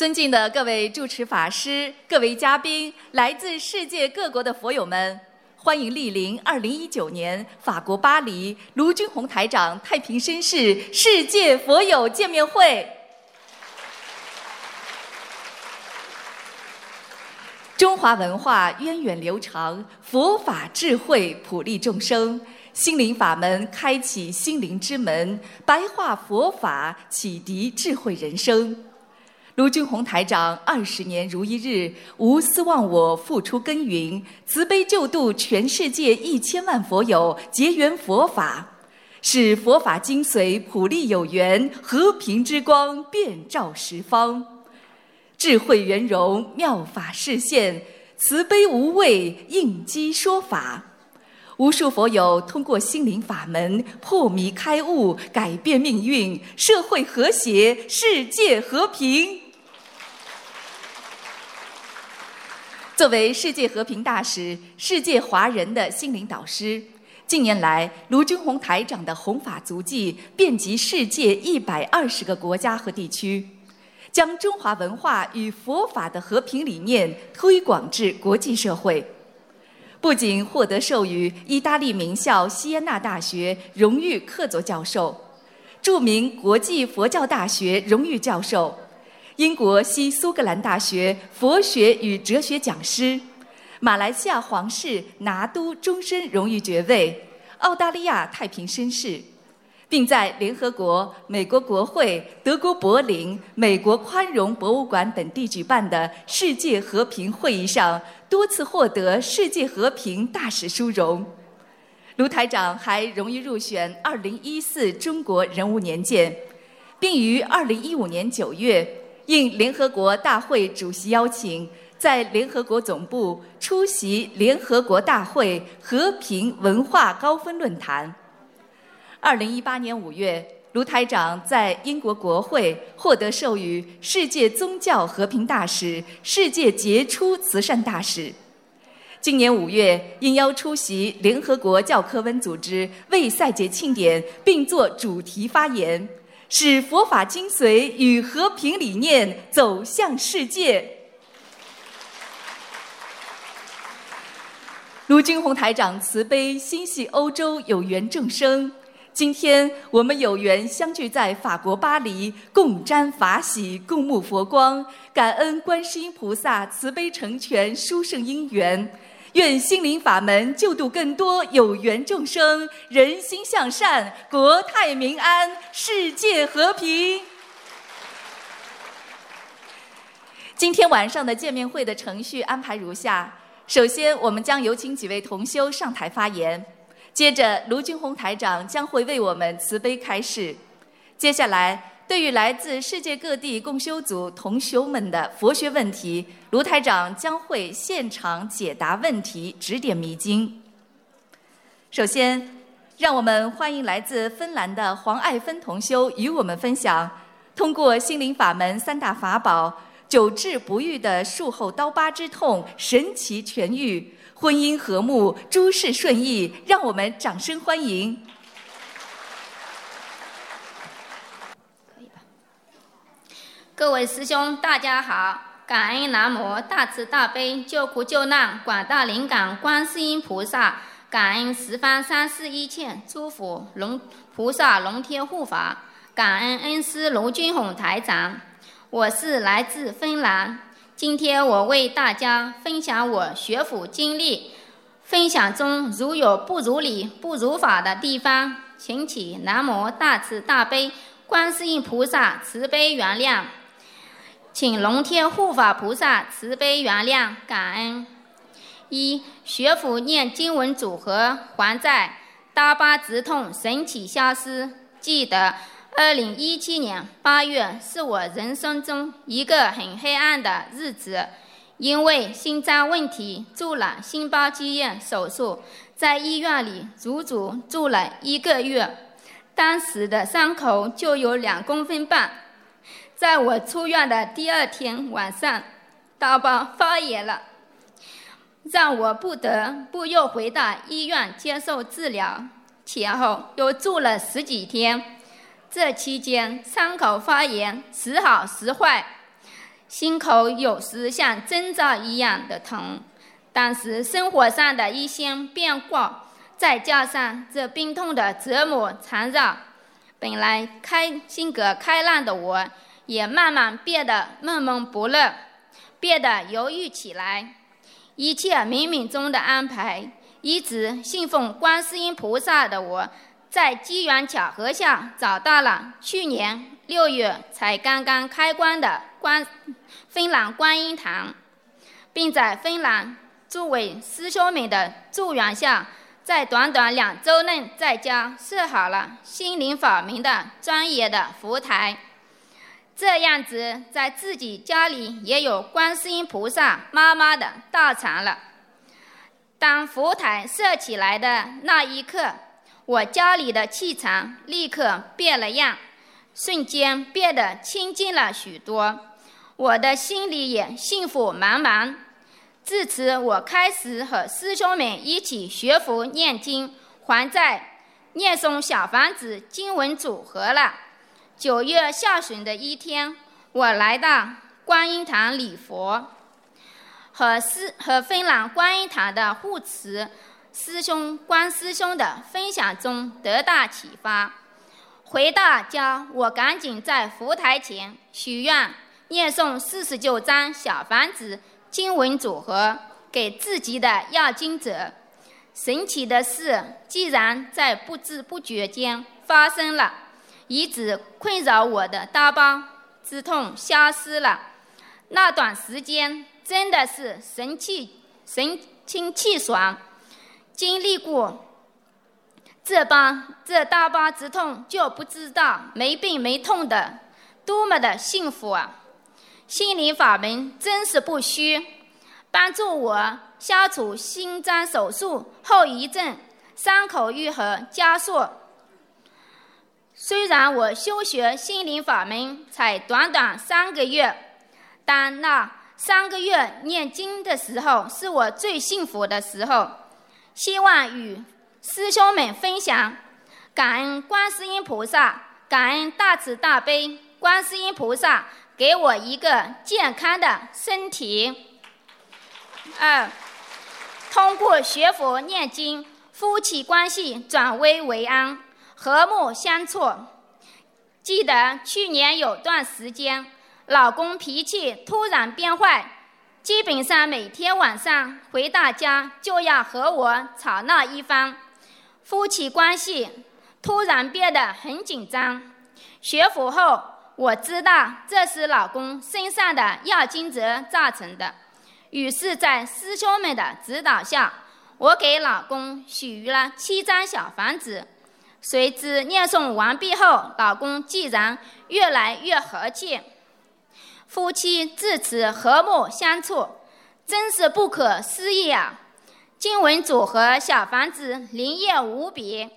尊敬的各位主持法师、各位嘉宾、来自世界各国的佛友们，欢迎莅临二零一九年法国巴黎卢军宏台长太平绅士世界佛友见面会。中华文化源远流长，佛法智慧普利众生，心灵法门开启心灵之门，白话佛法启迪智慧人生。卢俊宏台长二十年如一日，无私忘我，付出耕耘，慈悲救度全世界一千万佛友，结缘佛法，使佛法精髓普利有缘，和平之光遍照十方，智慧圆融妙法示现，慈悲无畏应机说法，无数佛友通过心灵法门破迷开悟，改变命运，社会和谐，世界和平。作为世界和平大使、世界华人的心灵导师，近年来卢军宏台长的弘法足迹遍及世界一百二十个国家和地区，将中华文化与佛法的和平理念推广至国际社会。不仅获得授予意大利名校锡耶纳大学荣誉客座教授、著名国际佛教大学荣誉教授。英国西苏格兰大学佛学与哲学讲师，马来西亚皇室拿督终身荣誉爵位，澳大利亚太平绅士，并在联合国、美国国会、德国柏林、美国宽容博物馆等地举办的世界和平会议上多次获得世界和平大使殊荣。卢台长还荣誉入选二零一四中国人物年鉴，并于二零一五年九月。应联合国大会主席邀请，在联合国总部出席联合国大会和平文化高峰论坛。二零一八年五月，卢台长在英国国会获得授予世界宗教和平大使、世界杰出慈善大使。今年五月，应邀出席联合国教科文组织为赛节庆典，并作主题发言。使佛法精髓与和平理念走向世界。卢军宏台长慈悲心系欧洲有缘众生，今天我们有缘相聚在法国巴黎，共沾法喜，共沐佛光，感恩观世音菩萨慈悲成全殊胜因缘。愿心灵法门救度更多有缘众生，人心向善，国泰民安，世界和平。今天晚上的见面会的程序安排如下：首先，我们将有请几位同修上台发言；接着，卢军宏台长将会为我们慈悲开示；接下来。对于来自世界各地共修组同修们的佛学问题，卢台长将会现场解答问题，指点迷津。首先，让我们欢迎来自芬兰的黄爱芬同修与我们分享，通过心灵法门三大法宝，久治不愈的术后刀疤之痛神奇痊愈，婚姻和睦，诸事顺意。让我们掌声欢迎。各位师兄，大家好！感恩南无大慈大悲救苦救难广大灵感观世音菩萨，感恩十方三世一切诸佛龙菩萨龙天护法，感恩恩师卢军宏台长。我是来自芬兰，今天我为大家分享我学佛经历。分享中如有不如理、不如法的地方，请起南无大慈大悲观世音菩萨慈悲原谅。请龙天护法菩萨慈悲原谅，感恩。一学佛念经文组合还债，刀疤直痛神奇消失。记得二零一七年八月是我人生中一个很黑暗的日子，因为心脏问题住了心包积液手术，在医院里足足住了一个月，当时的伤口就有两公分半。在我出院的第二天晚上，刀疤发炎了，让我不得不又回到医院接受治疗，前后又住了十几天。这期间伤口发炎时好时坏，心口有时像针扎一样的疼。当时生活上的一些变化，再加上这病痛的折磨缠绕，本来开性格开朗的我，也慢慢变得闷闷不乐，变得犹豫起来。一切冥冥中的安排，一直信奉观世音菩萨的我，在机缘巧合下找到了去年六月才刚刚开关的观芬兰观音堂，并在芬兰。诸位师兄们的助缘下，在短短两周内，在家设好了心灵法门的专业的佛台。这样子，在自己家里也有观世音菩萨妈妈的道场了。当佛台设起来的那一刻，我家里的气场立刻变了样，瞬间变得清净了许多，我的心里也幸福满满。自此，我开始和师兄们一起学佛念经，还在念诵小房子经文组合了。九月下旬的一天，我来到观音堂礼佛，和师和芬兰观音堂的护持师兄关师兄的分享中得到启发。回到家，我赶紧在佛台前许愿，念诵四十九张小房子。经文组合给自己的要经者，神奇的事，竟然在不知不觉间发生了，一直困扰我的大包之痛消失了。那段时间真的是神气神清气爽，经历过这帮这大包之痛，就不知道没病没痛的多么的幸福啊！心灵法门真是不虚，帮助我消除心脏手术后遗症，伤口愈合加速。虽然我修学心灵法门才短短三个月，但那三个月念经的时候是我最幸福的时候。希望与师兄们分享，感恩观世音菩萨，感恩大慈大悲观世音菩萨。给我一个健康的身体。二，通过学佛念经，夫妻关系转危为安，和睦相处。记得去年有段时间，老公脾气突然变坏，基本上每天晚上回到家就要和我吵闹一番，夫妻关系突然变得很紧张。学佛后。我知道这是老公身上的要经者造成的，于是，在师兄们的指导下，我给老公许了七张小房子。随之念诵完毕后，老公竟然越来越和气，夫妻自此和睦相处，真是不可思议啊！经文组合小房子灵验无比，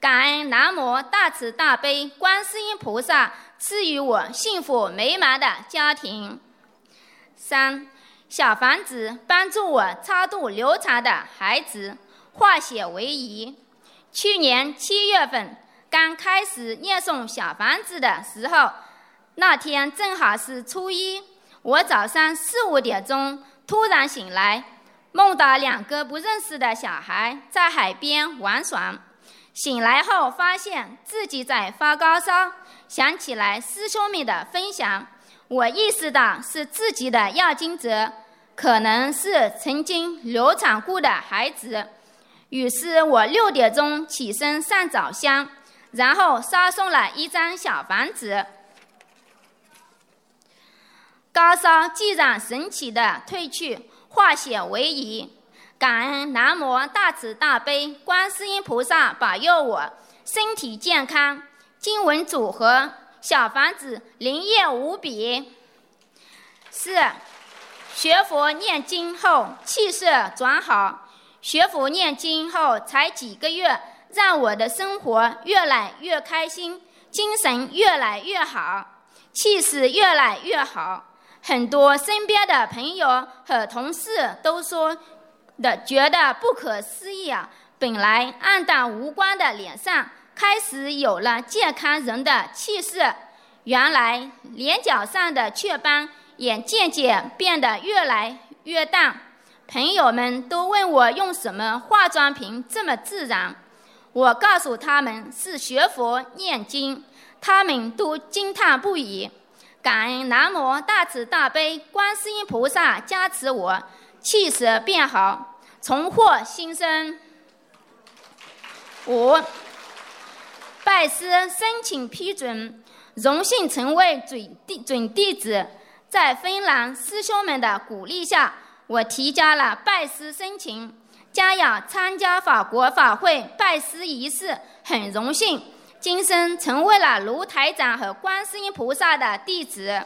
感恩南无大慈大悲观世音菩萨。赐予我幸福美满的家庭。三，小房子帮助我超度流产的孩子，化险为夷。去年七月份刚开始念诵小房子的时候，那天正好是初一，我早上四五点钟突然醒来，梦到两个不认识的小孩在海边玩耍。醒来后发现自己在发高烧。想起来师兄们的分享，我意识到是自己的要经者，可能是曾经流产过的孩子。于是我六点钟起身上早香，然后烧送了一张小房子，高烧既然神奇的退去，化险为夷。感恩南无大慈大悲观世音菩萨保佑我身体健康。经文组合小房子灵验无比。四，学佛念经后气色转好。学佛念经后才几个月，让我的生活越来越开心，精神越来越好，气势越来越好。很多身边的朋友和同事都说的觉得不可思议啊！本来暗淡无光的脸上。开始有了健康人的气势，原来脸角上的雀斑也渐渐变得越来越淡。朋友们都问我用什么化妆品这么自然，我告诉他们是学佛念经，他们都惊叹不已。感恩南无大慈大悲观世音菩萨加持我，气色变好，重获新生。五，拜师申请批准，荣幸成为准弟准弟子。在芬兰师兄们的鼓励下，我提交了拜师申请，将要参加法国法会拜师仪式。很荣幸，今生成为了卢台长和观世音菩萨的弟子。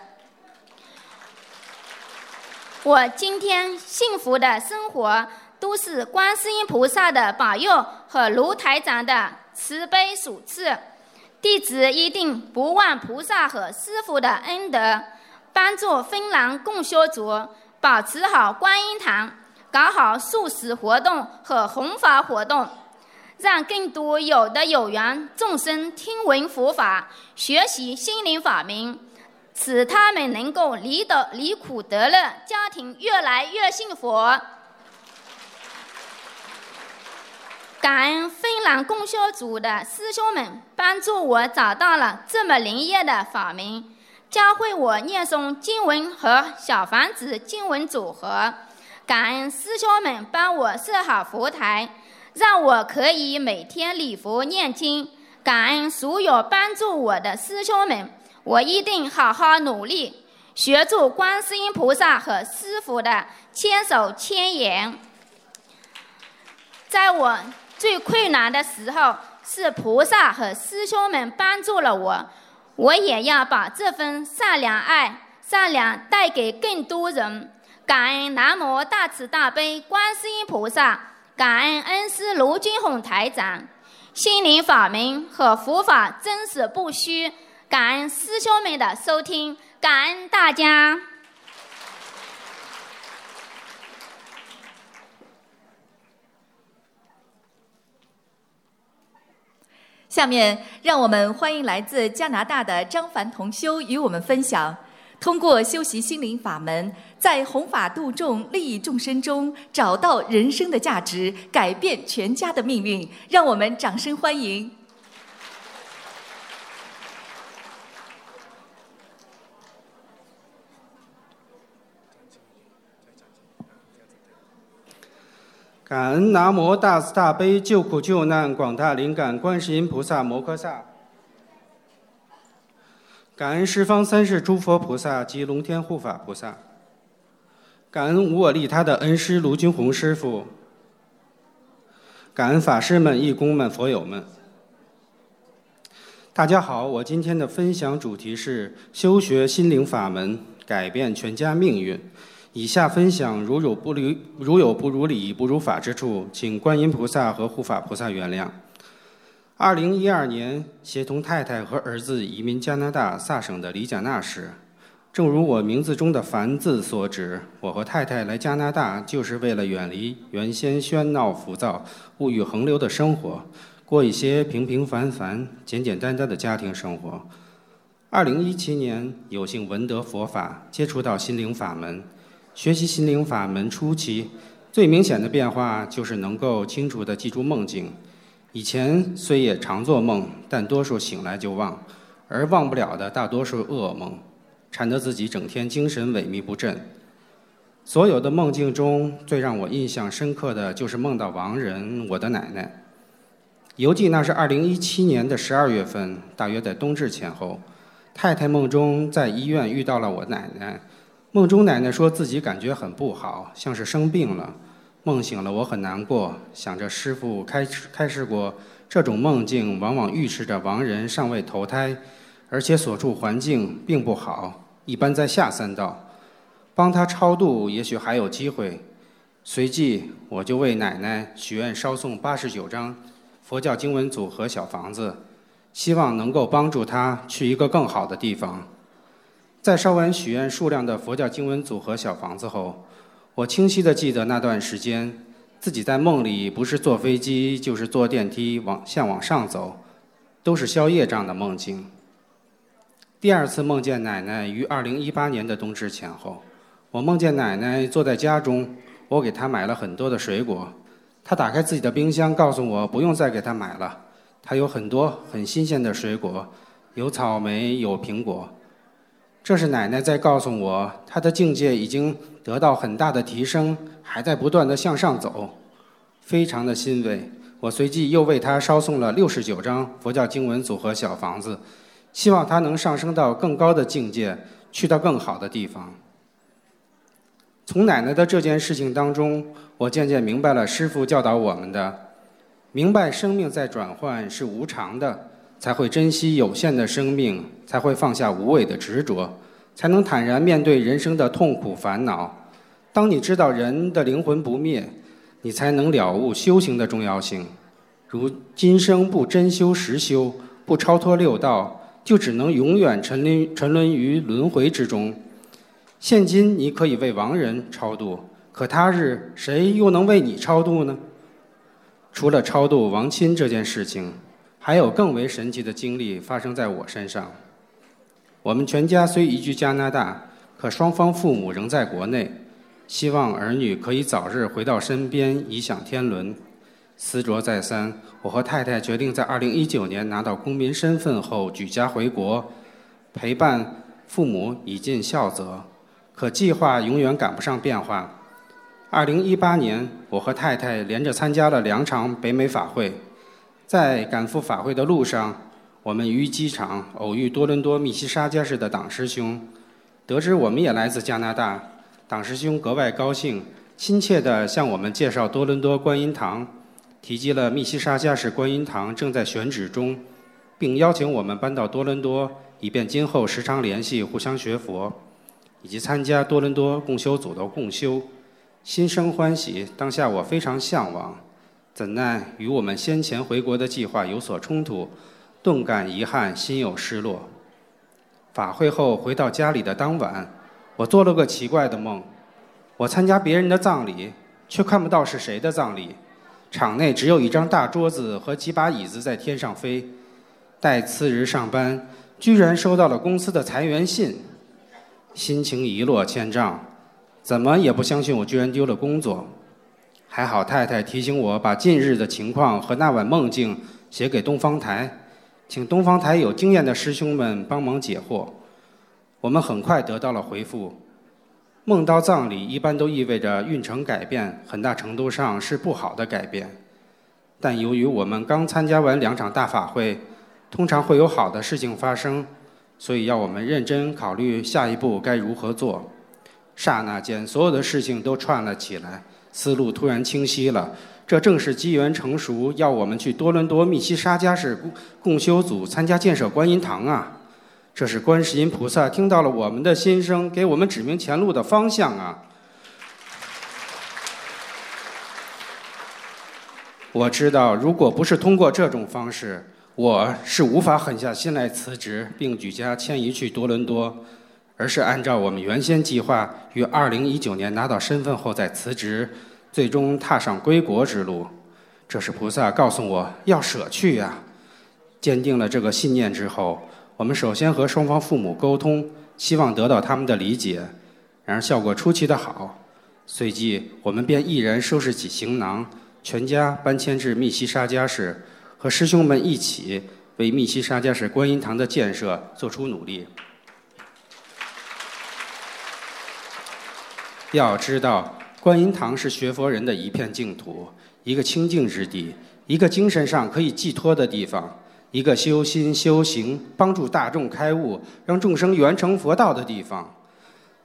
我今天幸福的生活。都是观世音菩萨的保佑和卢台长的慈悲所赐，弟子一定不忘菩萨和师父的恩德，帮助芬兰共修组保持好观音堂，搞好素食活动和弘法活动，让更多有的有缘众生听闻佛法，学习心灵法门，使他们能够离得离苦得乐，家庭越来越幸福。感恩芬兰供修组的师兄们帮助我找到了这么灵验的法门，教会我念诵经文和小房子经文组合。感恩师兄们帮我设好佛台，让我可以每天礼佛念经。感恩所有帮助我的师兄们，我一定好好努力，学做观世音菩萨和师傅的千手千眼。在我。最困难的时候，是菩萨和师兄们帮助了我，我也要把这份善良爱、善良带给更多人。感恩南无大慈大悲观世音菩萨，感恩恩师卢军宏台长，心灵法门和佛法真实不虚。感恩师兄们的收听，感恩大家。下面，让我们欢迎来自加拿大的张凡同修与我们分享：通过修习心灵法门，在弘法度众、利益众生中找到人生的价值，改变全家的命运。让我们掌声欢迎！感恩南无大慈大悲救苦救难广大灵感观世音菩萨摩诃萨，感恩十方三世诸佛菩萨及龙天护法菩萨，感恩无我利他的恩师卢军宏师傅，感恩法师们、义工们、佛友们。大家好，我今天的分享主题是修学心灵法门，改变全家命运。以下分享如有不如如有不如理、不如法之处，请观音菩萨和护法菩萨原谅。二零一二年，协同太太和儿子移民加拿大萨省的里贾纳时。正如我名字中的“凡”字所指，我和太太来加拿大就是为了远离原先喧闹浮躁、物欲横流的生活，过一些平平凡凡、简简单单的家庭生活。二零一七年，有幸闻得佛法，接触到心灵法门。学习心灵法门初期，最明显的变化就是能够清楚地记住梦境。以前虽也常做梦，但多数醒来就忘，而忘不了的大多数噩梦，缠得自己整天精神萎靡不振。所有的梦境中最让我印象深刻的就是梦到亡人，我的奶奶。犹记那是二零一七年的十二月份，大约在冬至前后，太太梦中在医院遇到了我奶奶。梦中奶奶说自己感觉很不好，像是生病了。梦醒了，我很难过，想着师傅开开示过，这种梦境往往预示着亡人尚未投胎，而且所处环境并不好，一般在下三道，帮他超度也许还有机会。随即我就为奶奶许愿烧送八十九张佛教经文组合小房子，希望能够帮助他去一个更好的地方。在烧完许愿数量的佛教经文组合小房子后，我清晰地记得那段时间，自己在梦里不是坐飞机，就是坐电梯往向往上走，都是宵夜这样的梦境。第二次梦见奶奶于二零一八年的冬至前后，我梦见奶奶坐在家中，我给她买了很多的水果，她打开自己的冰箱，告诉我不用再给她买了，她有很多很新鲜的水果，有草莓，有苹果。这是奶奶在告诉我，她的境界已经得到很大的提升，还在不断的向上走，非常的欣慰。我随即又为她烧送了六十九张佛教经文组合小房子。希望她能上升到更高的境界，去到更好的地方。从奶奶的这件事情当中，我渐渐明白了师父教导我们的：明白生命在转换是无常的，才会珍惜有限的生命，才会放下无谓的执着，才能坦然面对人生的痛苦烦恼。当你知道人的灵魂不灭，你才能了悟修行的重要性。如今生不真修实修，不超脱六道。就只能永远沉沦沉沦于轮回之中。现今你可以为亡人超度，可他日谁又能为你超度呢？除了超度亡亲这件事情，还有更为神奇的经历发生在我身上。我们全家虽移居加拿大，可双方父母仍在国内，希望儿女可以早日回到身边，颐享天伦。思酌再三，我和太太决定在2019年拿到公民身份后举家回国，陪伴父母以尽孝责。可计划永远赶不上变化。2018年，我和太太连着参加了两场北美法会，在赶赴法会的路上，我们于机场偶遇多伦多密西沙加市的党师兄，得知我们也来自加拿大，党师兄格外高兴，亲切地向我们介绍多伦多观音堂。提及了密西沙加市观音堂正在选址中，并邀请我们搬到多伦多，以便今后时常联系、互相学佛，以及参加多伦多共修组的共修。心生欢喜，当下我非常向往，怎奈与我们先前回国的计划有所冲突，顿感遗憾，心有失落。法会后回到家里的当晚，我做了个奇怪的梦，我参加别人的葬礼，却看不到是谁的葬礼。场内只有一张大桌子和几把椅子在天上飞。待次日上班，居然收到了公司的裁员信，心情一落千丈，怎么也不相信我居然丢了工作。还好太太提醒我把近日的情况和那晚梦境写给东方台，请东方台有经验的师兄们帮忙解惑。我们很快得到了回复。梦到葬礼一般都意味着运程改变，很大程度上是不好的改变。但由于我们刚参加完两场大法会，通常会有好的事情发生，所以要我们认真考虑下一步该如何做。刹那间，所有的事情都串了起来，思路突然清晰了。这正是机缘成熟，要我们去多伦多密西沙加市共共修组参加建设观音堂啊！这是观世音菩萨听到了我们的心声，给我们指明前路的方向啊！我知道，如果不是通过这种方式，我是无法狠下心来辞职并举家迁移去多伦多，而是按照我们原先计划，于二零一九年拿到身份后再辞职，最终踏上归国之路。这是菩萨告诉我要舍去呀！坚定了这个信念之后。我们首先和双方父母沟通，希望得到他们的理解，然而效果出奇的好。随即，我们便毅然收拾起行囊，全家搬迁至密西沙加市，和师兄们一起为密西沙加市观音堂的建设做出努力。要知道，观音堂是学佛人的一片净土，一个清净之地，一个精神上可以寄托的地方。一个修心修行、帮助大众开悟、让众生圆成佛道的地方，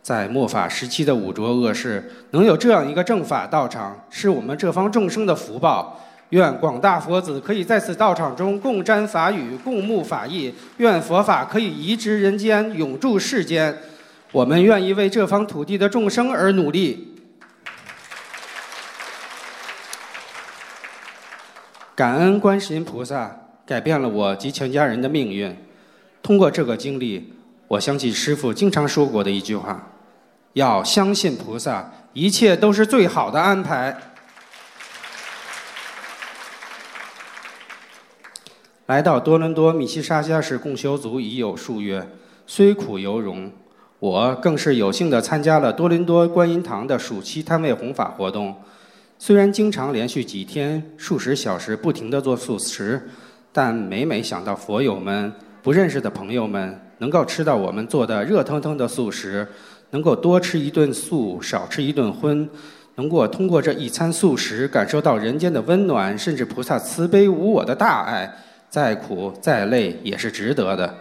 在末法时期的五浊恶世，能有这样一个正法道场，是我们这方众生的福报。愿广大佛子可以在此道场中共沾法语、共沐法益。愿佛法可以移植人间，永驻世间。我们愿意为这方土地的众生而努力。感恩观世音菩萨。改变了我及全家人的命运。通过这个经历，我想起师父经常说过的一句话：要相信菩萨，一切都是最好的安排。来到多伦多米西沙加市共修组已有数月，虽苦犹荣。我更是有幸的参加了多伦多观音堂的暑期摊位弘法活动。虽然经常连续几天数十小时不停地做素食，但每每想到佛友们、不认识的朋友们能够吃到我们做的热腾腾的素食，能够多吃一顿素，少吃一顿荤，能够通过这一餐素食感受到人间的温暖，甚至菩萨慈悲无我的大爱，再苦再累也是值得的。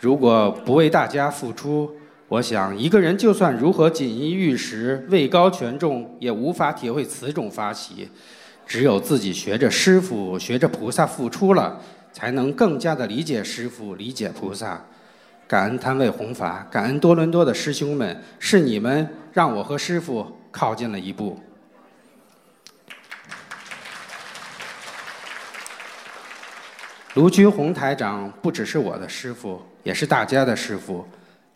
如果不为大家付出，我想一个人就算如何锦衣玉食、位高权重，也无法体会此种发喜。只有自己学着师傅、学着菩萨付出了，才能更加的理解师傅、理解菩萨。感恩摊位弘法，感恩多伦多的师兄们，是你们让我和师傅靠近了一步。卢军宏台长不只是我的师傅。也是大家的师傅，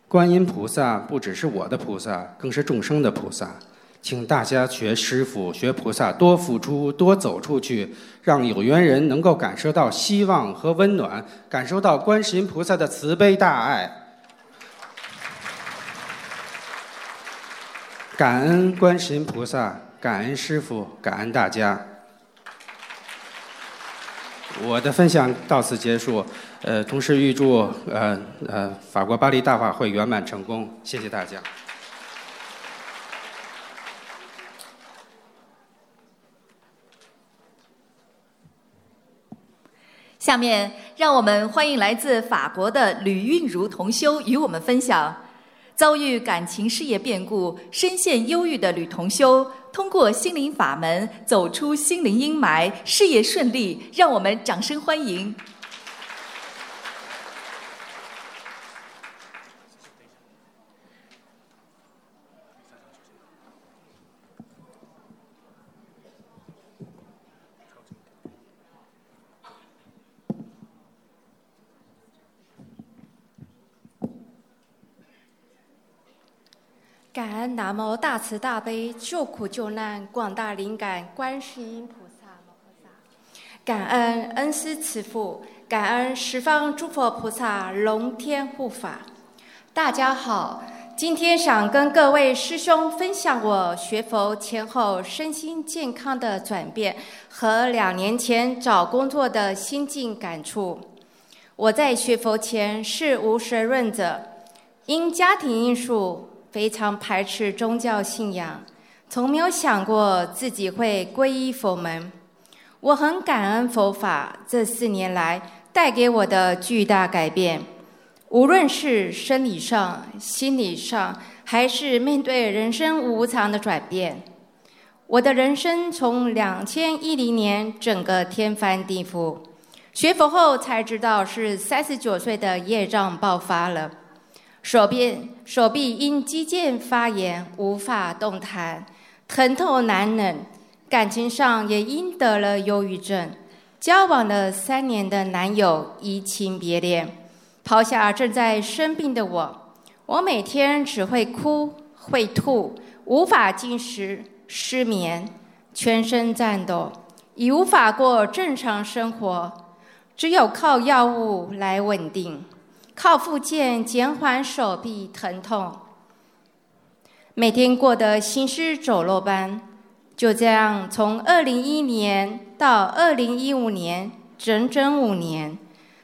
观音菩萨不只是我的菩萨，更是众生的菩萨。请大家学师傅、学菩萨，多付出，多走出去，让有缘人能够感受到希望和温暖，感受到观世音菩萨的慈悲大爱。感恩观世音菩萨，感恩师傅，感恩大家。我的分享到此结束。呃，同时预祝呃呃法国巴黎大法会圆满成功，谢谢大家。下面让我们欢迎来自法国的吕韵如同修与我们分享。遭遇感情事业变故、深陷忧郁的吕同修，通过心灵法门走出心灵阴霾，事业顺利，让我们掌声欢迎。感恩南无大慈大悲救苦救难广大灵感观世音菩萨摩诃萨，感恩恩师慈父，感恩十方诸佛菩萨龙天护法。大家好，今天想跟各位师兄分享我学佛前后身心健康的转变和两年前找工作的心境感触。我在学佛前是无神论者，因家庭因素。非常排斥宗教信仰，从没有想过自己会皈依佛门。我很感恩佛法这四年来带给我的巨大改变，无论是生理上、心理上，还是面对人生无常的转变。我的人生从两千一零年整个天翻地覆，学佛后才知道是三十九岁的业障爆发了。手臂手臂因肌腱发炎无法动弹，疼痛难忍；感情上也因得了忧郁症。交往了三年的男友移情别恋，抛下正在生病的我，我每天只会哭会吐，无法进食，失眠，全身颤抖，已无法过正常生活，只有靠药物来稳定。靠复健减缓手臂疼痛，每天过得行尸走肉般，就这样从二零一一年到二零一五年，整整五年，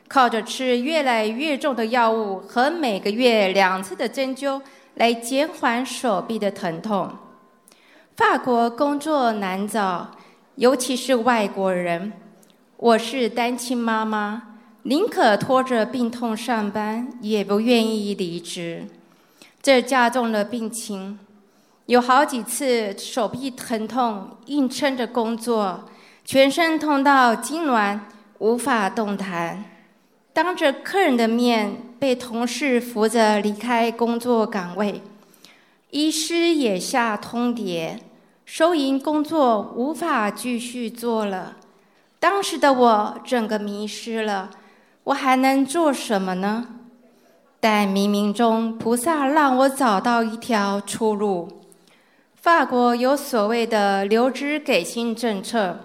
靠着吃越来越重的药物和每个月两次的针灸来减缓手臂的疼痛。法国工作难找，尤其是外国人。我是单亲妈妈。宁可拖着病痛上班，也不愿意离职，这加重了病情。有好几次手臂疼痛，硬撑着工作，全身痛到痉挛，无法动弹。当着客人的面被同事扶着离开工作岗位，医师也下通牒，收银工作无法继续做了。当时的我整个迷失了。我还能做什么呢？但冥冥中，菩萨让我找到一条出路。法国有所谓的留职给薪政策，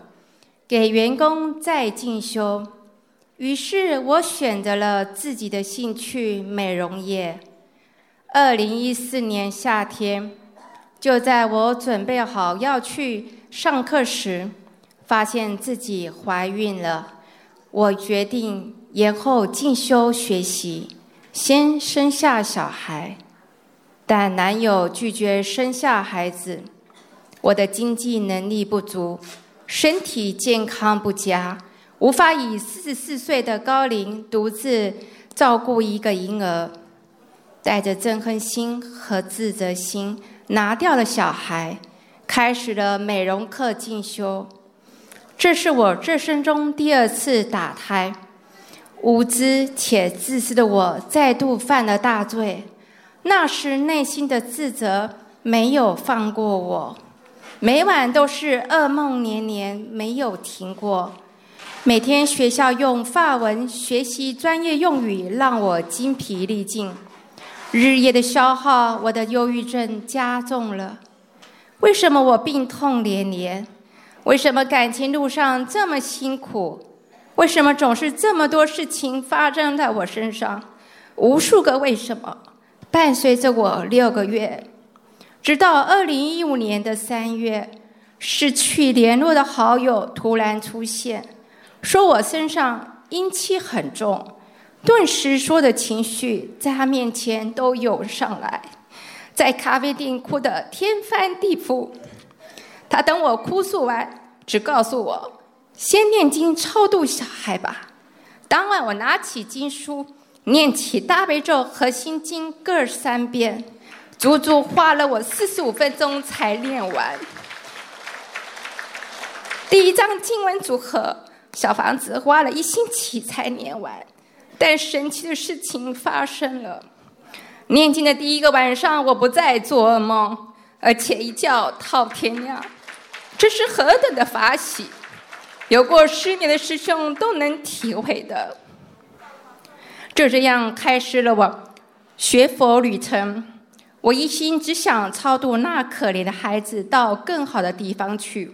给员工再进修。于是我选择了自己的兴趣——美容业。二零一四年夏天，就在我准备好要去上课时，发现自己怀孕了。我决定延后进修学习，先生下小孩。但男友拒绝生下孩子。我的经济能力不足，身体健康不佳，无法以四十四岁的高龄独自照顾一个婴儿。带着憎恨心和自责心，拿掉了小孩，开始了美容课进修。这是我这生中第二次打胎，无知且自私的我再度犯了大罪。那时内心的自责没有放过我，每晚都是噩梦连连，没有停过。每天学校用法文学习专业用语，让我精疲力尽。日夜的消耗，我的忧郁症加重了。为什么我病痛连连？为什么感情路上这么辛苦？为什么总是这么多事情发生在我身上？无数个为什么伴随着我六个月，直到二零一五年的三月，失去联络的好友突然出现，说我身上阴气很重。顿时，所有的情绪在他面前都涌上来，在咖啡店哭得天翻地覆。他等我哭诉完，只告诉我先念经超度小孩吧。当晚，我拿起经书，念起大悲咒和心经各三遍，足足花了我四十五分钟才念完。第一章经文组合小房子花了一星期才念完。但神奇的事情发生了。念经的第一个晚上，我不再做噩梦，而且一觉到天亮，这是何等的法喜！有过失眠的师兄都能体会的。就这样开始了我学佛旅程。我一心只想超度那可怜的孩子到更好的地方去，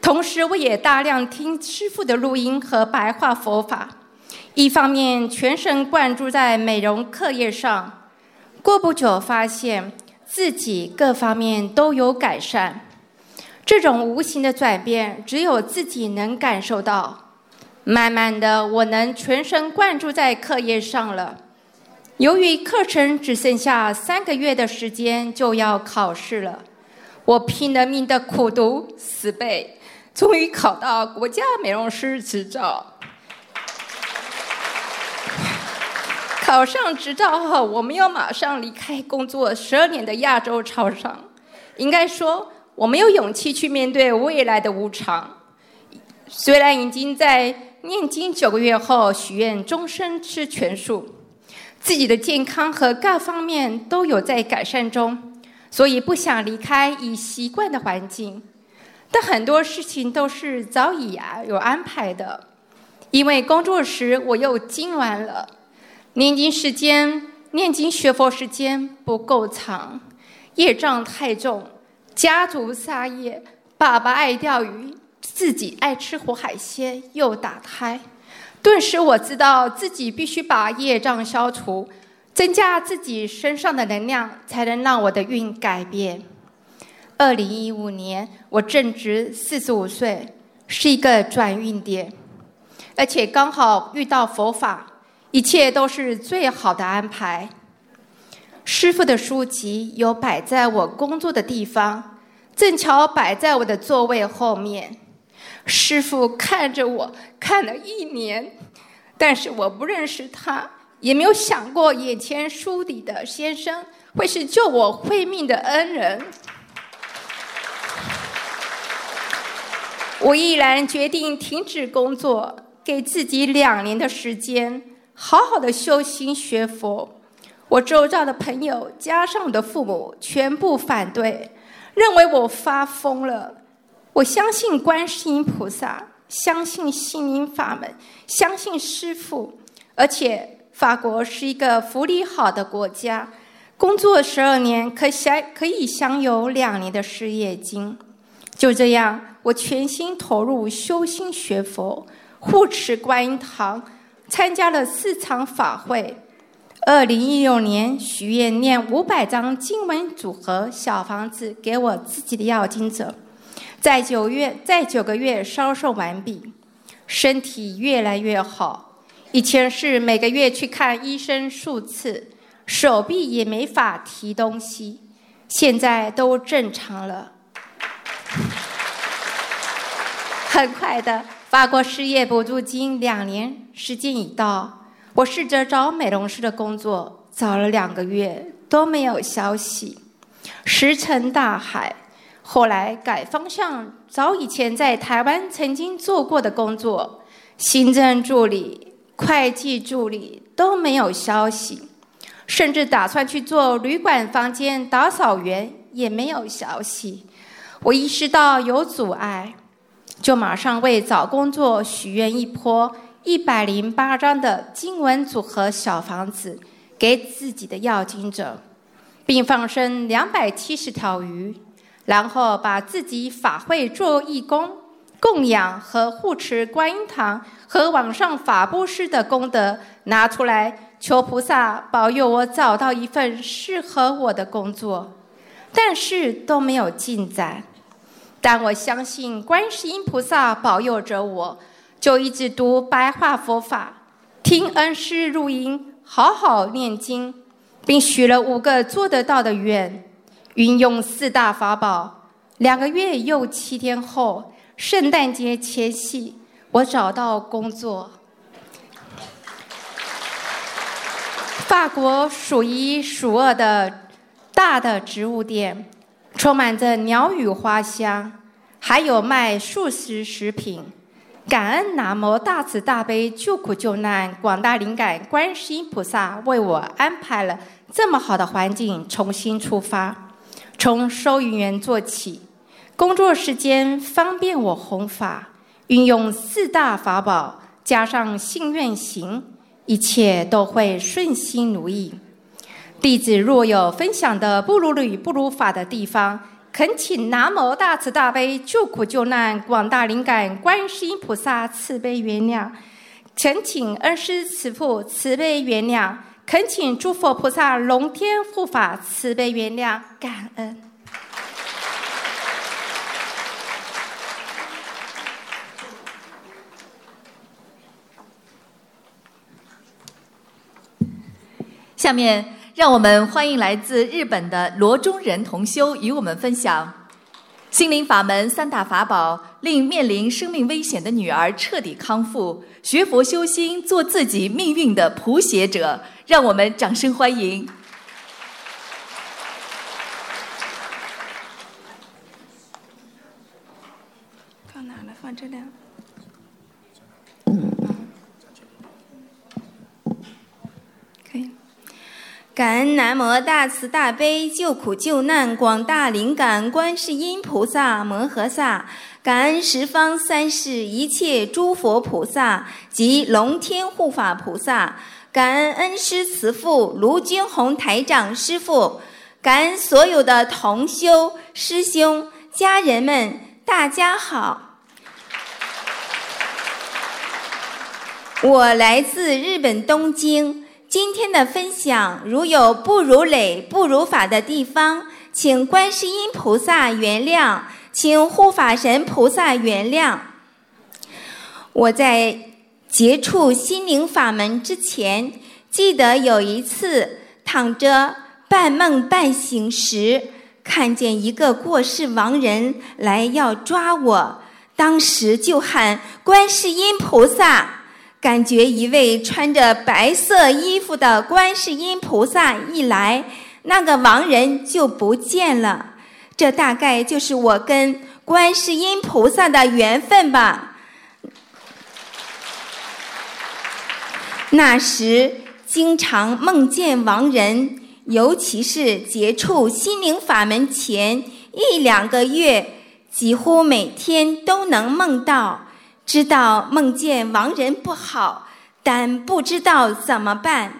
同时我也大量听师父的录音和白话佛法。一方面全神贯注在美容课业上，过不久发现自己各方面都有改善。这种无形的转变，只有自己能感受到。慢慢的，我能全神贯注在课业上了。由于课程只剩下三个月的时间就要考试了，我拼了命的苦读死背，终于考到国家美容师执照。考上执照后，我们要马上离开工作十二年的亚洲超商。应该说，我没有勇气去面对未来的无常。虽然已经在念经九个月后许愿终身吃全素，自己的健康和各方面都有在改善中，所以不想离开已习惯的环境。但很多事情都是早已啊有安排的，因为工作时我又痉挛了。念经时间，念经学佛时间不够长，业障太重，家族杀业，爸爸爱钓鱼，自己爱吃活海鲜，又打胎，顿时我知道自己必须把业障消除，增加自己身上的能量，才能让我的运改变。二零一五年，我正值四十五岁，是一个转运点，而且刚好遇到佛法。一切都是最好的安排。师傅的书籍有摆在我工作的地方，正巧摆在我的座位后面。师傅看着我看了一年，但是我不认识他，也没有想过眼前书里的先生会是救我慧命的恩人。我毅然决定停止工作，给自己两年的时间。好好的修心学佛，我周遭的朋友加上我的父母全部反对，认为我发疯了。我相信观世音菩萨，相信心灵法门，相信师父，而且法国是一个福利好的国家，工作十二年可享可以享有两年的失业金。就这样，我全心投入修心学佛，护持观音堂。参加了四场法会。二零一六年许愿念五百张经文组合小房子给我自己的要经者，在九月在九个月烧售完毕，身体越来越好。以前是每个月去看医生数次，手臂也没法提东西，现在都正常了。很快的，法国失业补助金两年时间已到，我试着找美容师的工作，找了两个月都没有消息，石沉大海。后来改方向，找以前在台湾曾经做过的工作，行政助理、会计助理都没有消息，甚至打算去做旅馆房间打扫员也没有消息。我意识到有阻碍。就马上为找工作许愿一波一百零八张的经文组合小房子给自己的要经者，并放生两百七十条鱼，然后把自己法会做义工、供养和护持观音堂和网上法布施的功德拿出来，求菩萨保佑我找到一份适合我的工作，但是都没有进展。但我相信观世音菩萨保佑着我，就一直读白话佛法，听恩师录音，好好念经，并许了五个做得到的愿，运用四大法宝。两个月又七天后，圣诞节前夕，我找到工作。法国数一数二的大的植物店。充满着鸟语花香，还有卖素食食品。感恩南无大慈大悲救苦救难广大灵感观世音菩萨为我安排了这么好的环境，重新出发。从收银员做起，工作时间方便我弘法，运用四大法宝，加上信愿行，一切都会顺心如意。弟子若有分享的不如理、不如法的地方，恳请南无大慈大悲救苦救难广大灵感观世音菩萨慈悲原谅，恳请恩师慈父慈悲原谅，恳请诸佛菩萨龙天护法慈悲原谅，感恩。下面。让我们欢迎来自日本的罗中仁同修与我们分享心灵法门三大法宝，令面临生命危险的女儿彻底康复，学佛修心，做自己命运的谱写者。让我们掌声欢迎。放哪了？放这两。感恩南无大慈大悲救苦救难广大灵感观世音菩萨摩诃萨，感恩十方三世一切诸佛菩萨及龙天护法菩萨，感恩恩师慈父卢军宏台长师父，感恩所有的同修师兄家人们，大家好，我来自日本东京。今天的分享，如有不如累、不如法的地方，请观世音菩萨原谅，请护法神菩萨原谅。我在接触心灵法门之前，记得有一次躺着半梦半醒时，看见一个过世亡人来要抓我，当时就喊观世音菩萨。感觉一位穿着白色衣服的观世音菩萨一来，那个亡人就不见了。这大概就是我跟观世音菩萨的缘分吧。那时经常梦见亡人，尤其是接触心灵法门前一两个月，几乎每天都能梦到。知道梦见亡人不好，但不知道怎么办。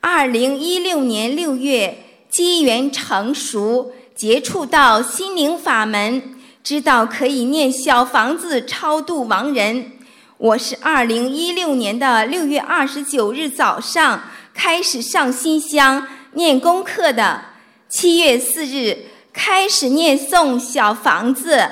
二零一六年六月，机缘成熟，接触到心灵法门，知道可以念小房子超度亡人。我是二零一六年的六月二十九日早上开始上新香念功课的。七月四日开始念诵小房子，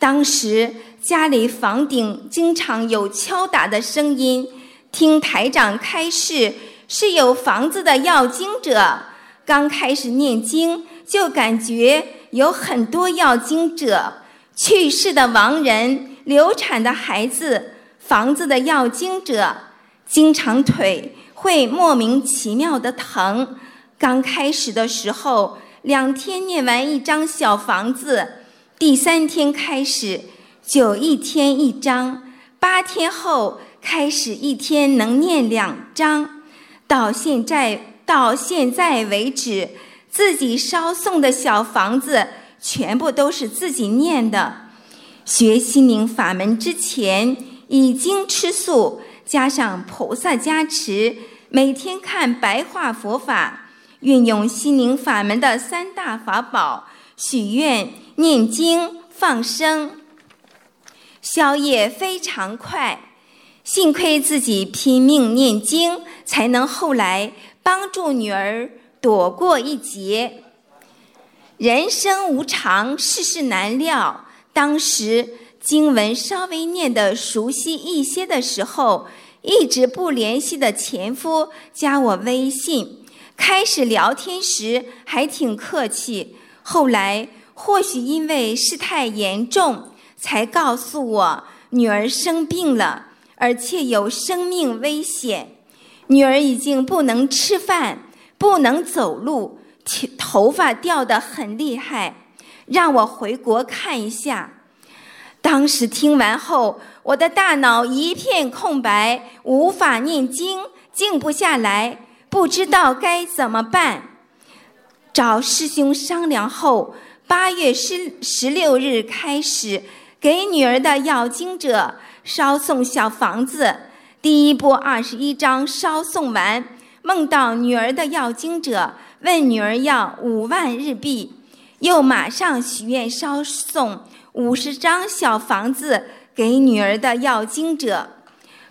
当时家里房顶经常有敲打的声音。听台长开示，是有房子的要经者。刚开始念经，就感觉有很多要经者，去世的亡人、流产的孩子。房子的要经者经常腿会莫名其妙的疼。刚开始的时候，两天念完一张小房子，第三天开始就一天一张，八天后开始一天能念两张，到现在到现在为止，自己烧送的小房子全部都是自己念的。学心灵法门之前。已经吃素，加上菩萨加持，每天看白话佛法，运用心灵法门的三大法宝：许愿、念经、放生，消业非常快。幸亏自己拼命念经，才能后来帮助女儿躲过一劫。人生无常，世事难料，当时。经文稍微念得熟悉一些的时候，一直不联系的前夫加我微信，开始聊天时还挺客气。后来或许因为事态严重，才告诉我女儿生病了，而且有生命危险。女儿已经不能吃饭，不能走路，头发掉得很厉害，让我回国看一下。当时听完后，我的大脑一片空白，无法念经，静不下来，不知道该怎么办。找师兄商量后，八月十十六日开始给女儿的要经者烧送小房子。第一波二十一章烧送完，梦到女儿的要经者问女儿要五万日币，又马上许愿烧送。五十张小房子给女儿的要经者，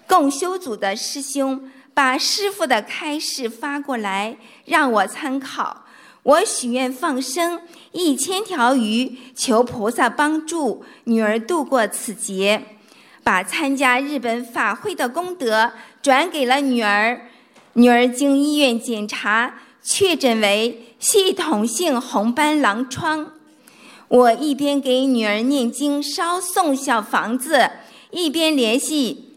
共修组的师兄把师傅的开示发过来让我参考。我许愿放生一千条鱼，求菩萨帮助女儿度过此劫，把参加日本法会的功德转给了女儿。女儿经医院检查，确诊为系统性红斑狼疮。我一边给女儿念经烧送小房子，一边联系，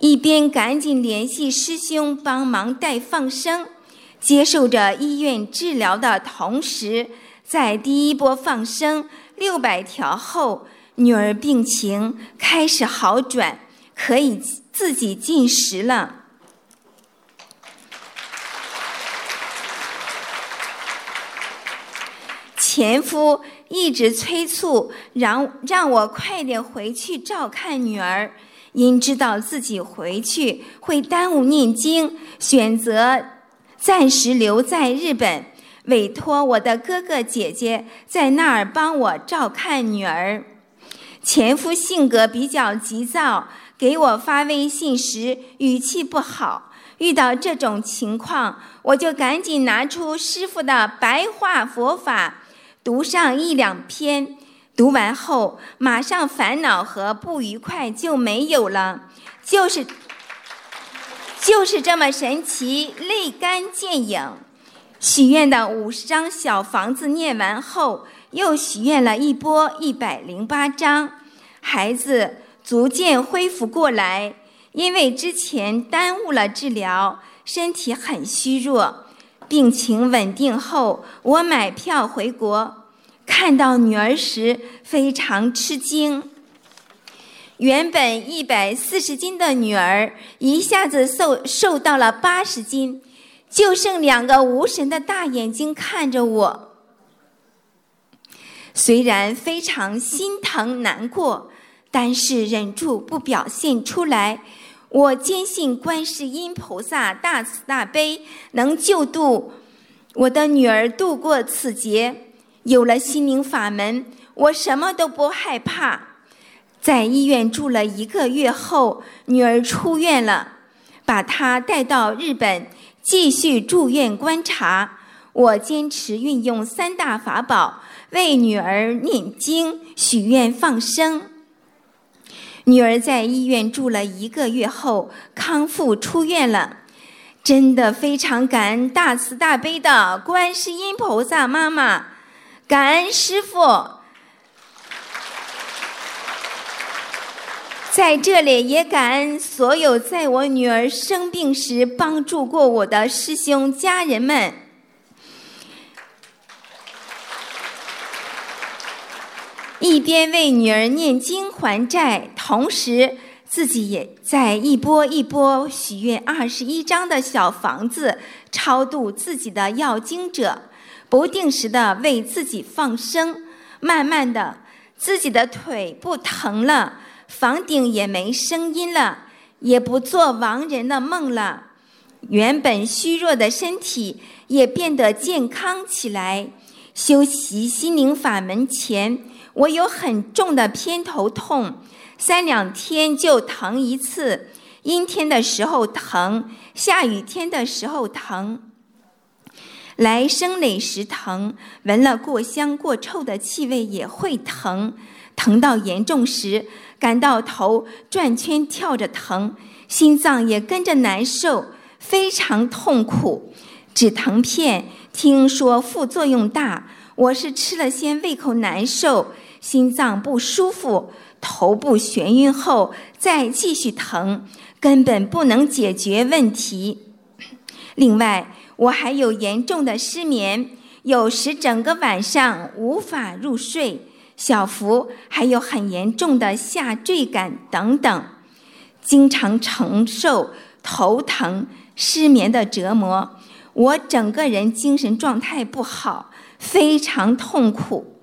一边赶紧联系师兄帮忙带放生。接受着医院治疗的同时，在第一波放生六百条后，女儿病情开始好转，可以自己进食了。前夫。一直催促让让我快点回去照看女儿，因知道自己回去会耽误念经，选择暂时留在日本，委托我的哥哥姐姐在那儿帮我照看女儿。前夫性格比较急躁，给我发微信时语气不好。遇到这种情况，我就赶紧拿出师傅的白话佛法。读上一两篇，读完后马上烦恼和不愉快就没有了，就是就是这么神奇，立竿见影。许愿的五十张小房子念完后，又许愿了一波一百零八张，孩子逐渐恢复过来。因为之前耽误了治疗，身体很虚弱。病情稳定后，我买票回国。看到女儿时非常吃惊，原本一百四十斤的女儿一下子瘦瘦到了八十斤，就剩两个无神的大眼睛看着我。虽然非常心疼难过，但是忍住不表现出来。我坚信观世音菩萨大慈大悲，能救度我的女儿度过此劫。有了心灵法门，我什么都不害怕。在医院住了一个月后，女儿出院了，把她带到日本继续住院观察。我坚持运用三大法宝为女儿念经、许愿、放生。女儿在医院住了一个月后康复出院了，真的非常感恩大慈大悲的观世音菩萨妈妈，感恩师傅。在这里也感恩所有在我女儿生病时帮助过我的师兄家人们。一边为女儿念经还债，同时自己也在一波一波许愿二十一张的小房子，超度自己的要经者，不定时的为自己放生。慢慢的，自己的腿不疼了。房顶也没声音了，也不做亡人的梦了，原本虚弱的身体也变得健康起来。修习心灵法门前，我有很重的偏头痛，三两天就疼一次，阴天的时候疼，下雨天的时候疼，来生累时疼，闻了过香过臭的气味也会疼，疼到严重时。感到头转圈跳着疼，心脏也跟着难受，非常痛苦。止疼片听说副作用大，我是吃了先胃口难受，心脏不舒服，头部眩晕后再继续疼，根本不能解决问题。另外，我还有严重的失眠，有时整个晚上无法入睡。小福还有很严重的下坠感等等，经常承受头疼、失眠的折磨，我整个人精神状态不好，非常痛苦。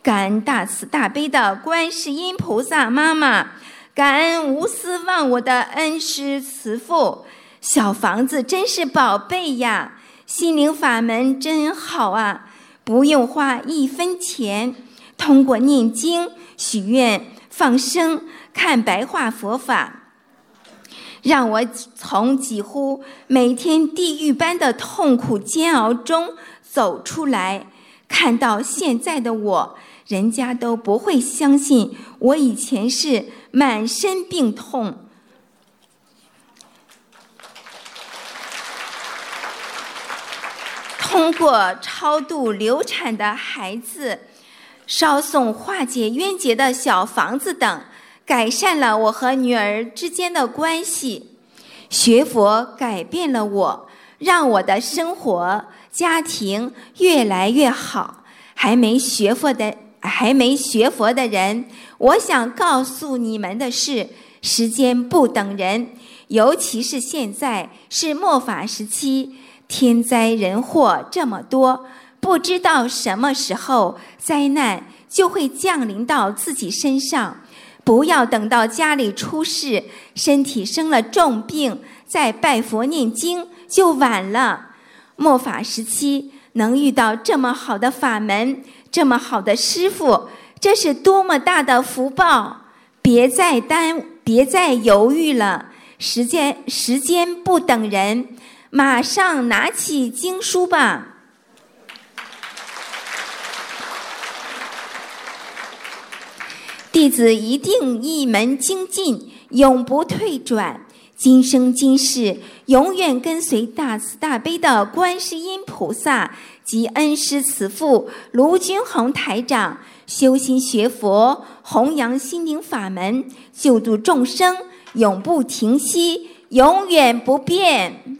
感恩大慈大悲的观世音菩萨妈妈，感恩无私忘我的恩师慈父。小房子真是宝贝呀，心灵法门真好啊，不用花一分钱。通过念经、许愿、放生、看白话佛法，让我从几乎每天地狱般的痛苦煎熬中走出来。看到现在的我，人家都不会相信我以前是满身病痛。通过超度流产的孩子。烧送化解冤结的小房子等，改善了我和女儿之间的关系。学佛改变了我，让我的生活家庭越来越好。还没学佛的，还没学佛的人，我想告诉你们的是：时间不等人，尤其是现在是末法时期，天灾人祸这么多。不知道什么时候灾难就会降临到自己身上，不要等到家里出事、身体生了重病再拜佛念经就晚了。末法时期能遇到这么好的法门、这么好的师傅，这是多么大的福报！别再耽，别再犹豫了，时间时间不等人，马上拿起经书吧。弟子一定一门精进，永不退转，今生今世永远跟随大慈大悲的观世音菩萨及恩师慈父卢军宏台长，修心学佛，弘扬心灵法门，救度众生，永不停息，永远不变。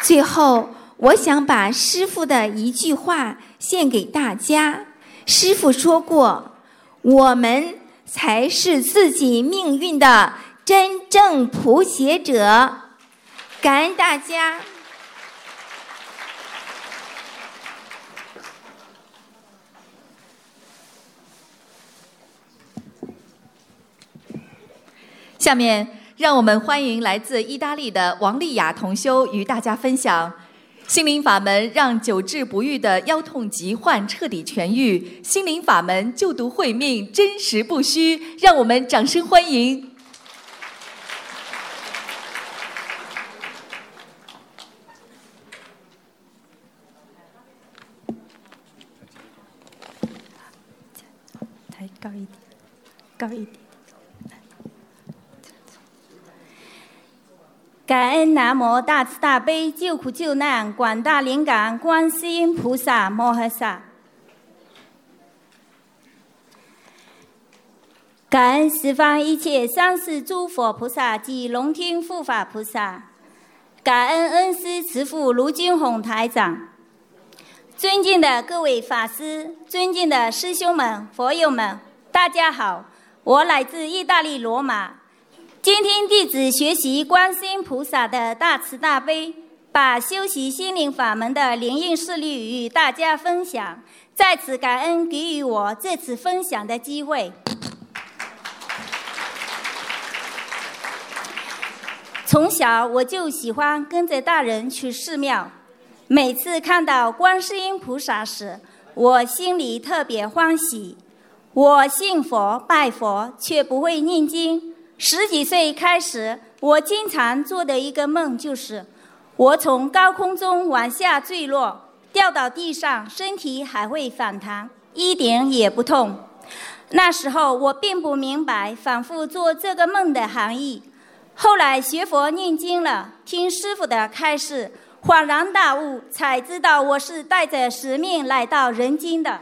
最后。我想把师傅的一句话献给大家。师傅说过：“我们才是自己命运的真正谱写者。”感恩大家。下面，让我们欢迎来自意大利的王丽雅同修与大家分享。心灵法门让久治不愈的腰痛疾患彻底痊愈，心灵法门救度慧命，真实不虚，让我们掌声欢迎。抬高一点，高一点。感恩南无大慈大悲救苦救难广大灵感观世音菩萨摩诃萨，感恩十方一切三世诸佛菩萨及龙天护法菩萨，感恩恩师慈父卢金宏台长，尊敬的各位法师，尊敬的师兄们、佛友们，大家好，我来自意大利罗马。今天弟子学习观世音菩萨的大慈大悲，把修习心灵法门的灵应事例与大家分享。在此感恩给予我这次分享的机会。从小我就喜欢跟着大人去寺庙，每次看到观世音菩萨时，我心里特别欢喜。我信佛拜佛，却不会念经。十几岁开始，我经常做的一个梦就是，我从高空中往下坠落，掉到地上，身体还会反弹，一点也不痛。那时候我并不明白反复做这个梦的含义。后来学佛念经了，听师傅的开示，恍然大悟，才知道我是带着使命来到人间的。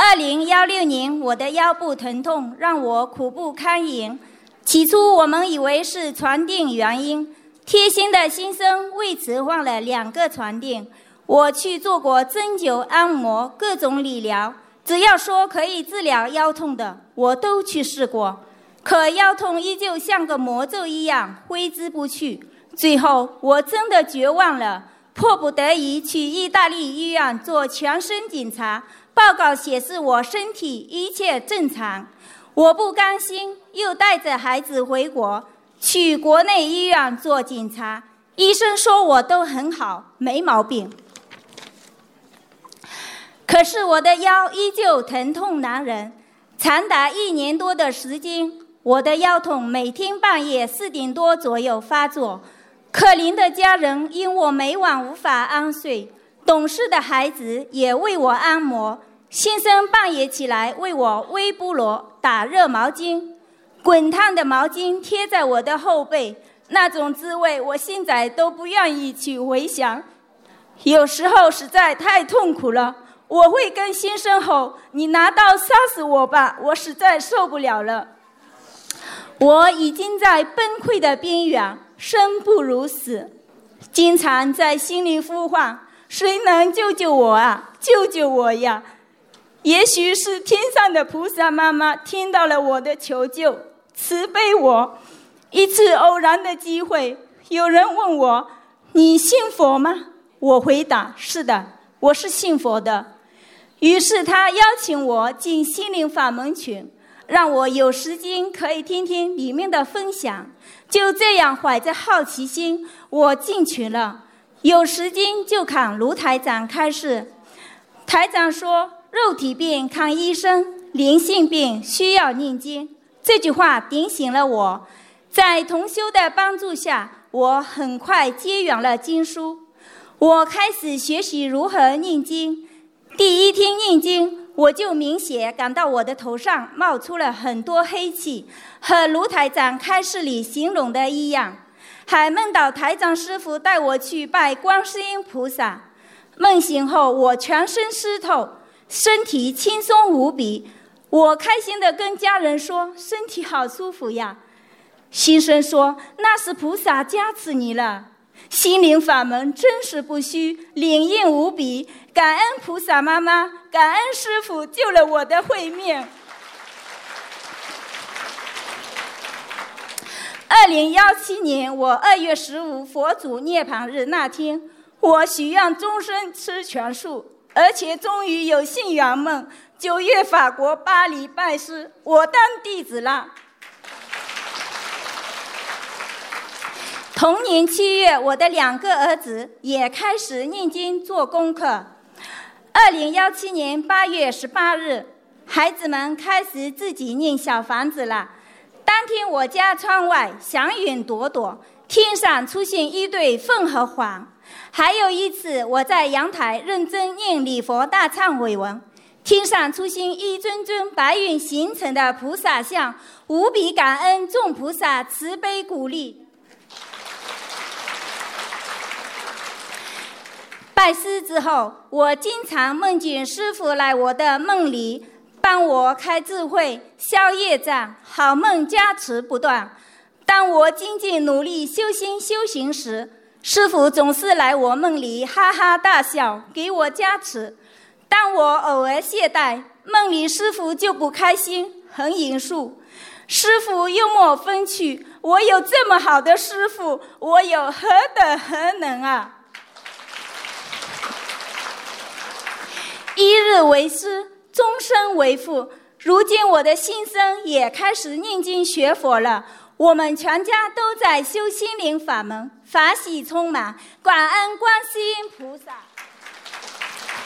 二零幺六年，我的腰部疼痛让我苦不堪言。起初我们以为是床垫原因，贴心的新生为此换了两个床垫。我去做过针灸、按摩、各种理疗，只要说可以治疗腰痛的，我都去试过。可腰痛依旧像个魔咒一样挥之不去。最后我真的绝望了，迫不得已去意大利医院做全身检查。报告显示我身体一切正常，我不甘心，又带着孩子回国，去国内医院做检查。医生说我都很好，没毛病。可是我的腰依旧疼痛难忍，长达一年多的时间，我的腰痛每天半夜四点多左右发作。可怜的家人因我每晚无法安睡，懂事的孩子也为我按摩。先生半夜起来为我微波炉打热毛巾，滚烫的毛巾贴在我的后背，那种滋味我现在都不愿意去回想。有时候实在太痛苦了，我会跟先生吼：“你拿刀杀死我吧，我实在受不了了。”我已经在崩溃的边缘，生不如死，经常在心里呼唤：“谁能救救我啊？救救我呀！”也许是天上的菩萨妈妈听到了我的求救，慈悲我。一次偶然的机会，有人问我：“你信佛吗？”我回答：“是的，我是信佛的。”于是他邀请我进心灵法门群，让我有时间可以听听里面的分享。就这样怀着好奇心，我进群了。有时间就看卢台长开示。台长说。肉体病看医生，灵性病需要念经。这句话点醒了我，在同修的帮助下，我很快接缘了经书。我开始学习如何念经。第一天念经，我就明显感到我的头上冒出了很多黑气，和卢台长开示里形容的一样。还梦到台长师傅带我去拜观世音菩萨。梦醒后，我全身湿透。身体轻松无比，我开心的跟家人说：“身体好舒服呀。”心生说：“那是菩萨加持你了，心灵法门真实不虚，灵验无比。感恩菩萨妈妈，感恩师傅救了我的慧命。”二零幺七年，我二月十五佛祖涅槃日那天，我许愿终身吃全素。而且终于有幸圆梦，九月法国巴黎拜师，我当弟子了。同年七月，我的两个儿子也开始念经做功课。二零幺七年八月十八日，孩子们开始自己念小房子了。当天，我家窗外祥云朵朵，天上出现一对凤和凰。还有一次，我在阳台认真念礼佛大忏悔文，天上出现一尊尊白云形成的菩萨像，无比感恩众菩萨慈悲鼓励。拜师之后，我经常梦见师傅来我的梦里，帮我开智慧、消业障，好梦加持不断。当我精进努力修心修行时，师傅总是来我梦里哈哈大笑，给我加持。当我偶尔懈怠，梦里师傅就不开心，很严肃。师傅幽默风趣，我有这么好的师傅，我有何德何能啊？一日为师，终身为父。如今我的心生也开始念经学佛了，我们全家都在修心灵法门，法喜充满。感恩观世音菩萨，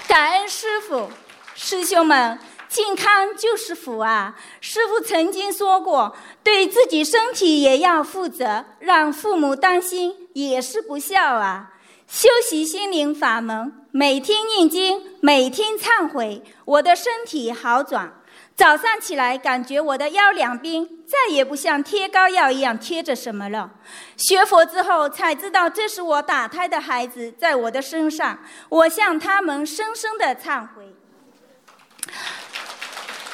感恩师傅，师兄们，健康就是福啊！师傅曾经说过，对自己身体也要负责，让父母担心也是不孝啊。修习心灵法门，每天念经，每天忏悔，我的身体好转。早上起来，感觉我的腰两边再也不像贴膏药一样贴着什么了。学佛之后才知道，这是我打胎的孩子在我的身上，我向他们深深的忏悔。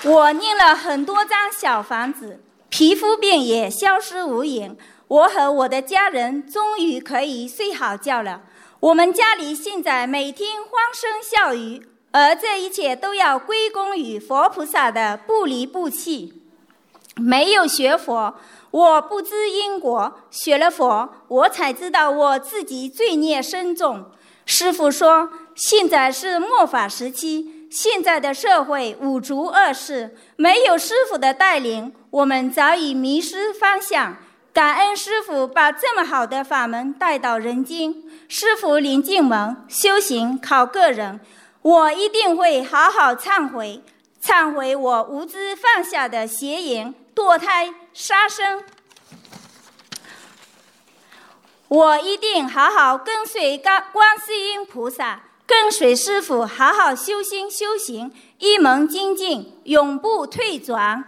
我念了很多张小房子，皮肤病也消失无影，我和我的家人终于可以睡好觉了。我们家里现在每天欢声笑语，而这一切都要归功于佛菩萨的不离不弃。没有学佛，我不知因果；学了佛，我才知道我自己罪孽深重。师傅说，现在是末法时期，现在的社会五浊恶世，没有师傅的带领，我们早已迷失方向。感恩师傅把这么好的法门带到人间，师傅领进门，修行靠个人。我一定会好好忏悔，忏悔我无知犯下的邪淫、堕胎、杀生。我一定好好跟随观观世音菩萨，跟随师傅好好修心修行，一门精进，永不退转。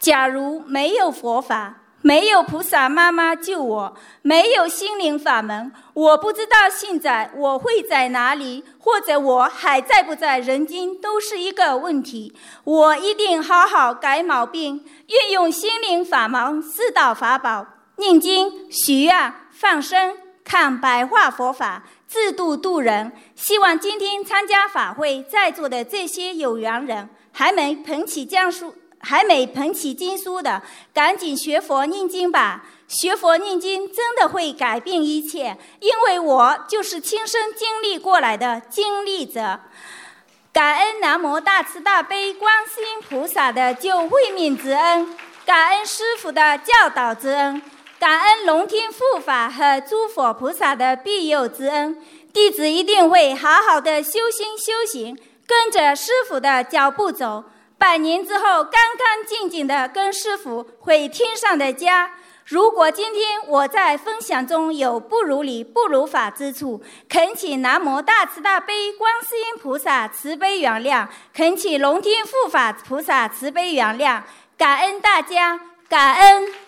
假如没有佛法，没有菩萨妈妈救我，没有心灵法门，我不知道现在我会在哪里，或者我还在不在人间，都是一个问题。我一定好好改毛病，运用心灵法门四大法宝：念经、许愿、放生、看白话佛法，自度度人。希望今天参加法会在座的这些有缘人，还没捧起江书。还没捧起经书的，赶紧学佛念经吧！学佛念经真的会改变一切，因为我就是亲身经历过来的经历者。感恩南无大慈大悲观世音菩萨的救慧命之恩，感恩师父的教导之恩，感恩龙天护法和诸佛菩萨的庇佑之恩。弟子一定会好好的修心修行，跟着师父的脚步走。百年之后，干干净净的跟师傅回天上的家。如果今天我在分享中有不如理、不如法之处，恳请南无大慈大悲观世音菩萨慈悲原谅，恳请龙天护法菩萨慈悲原谅，感恩大家，感恩。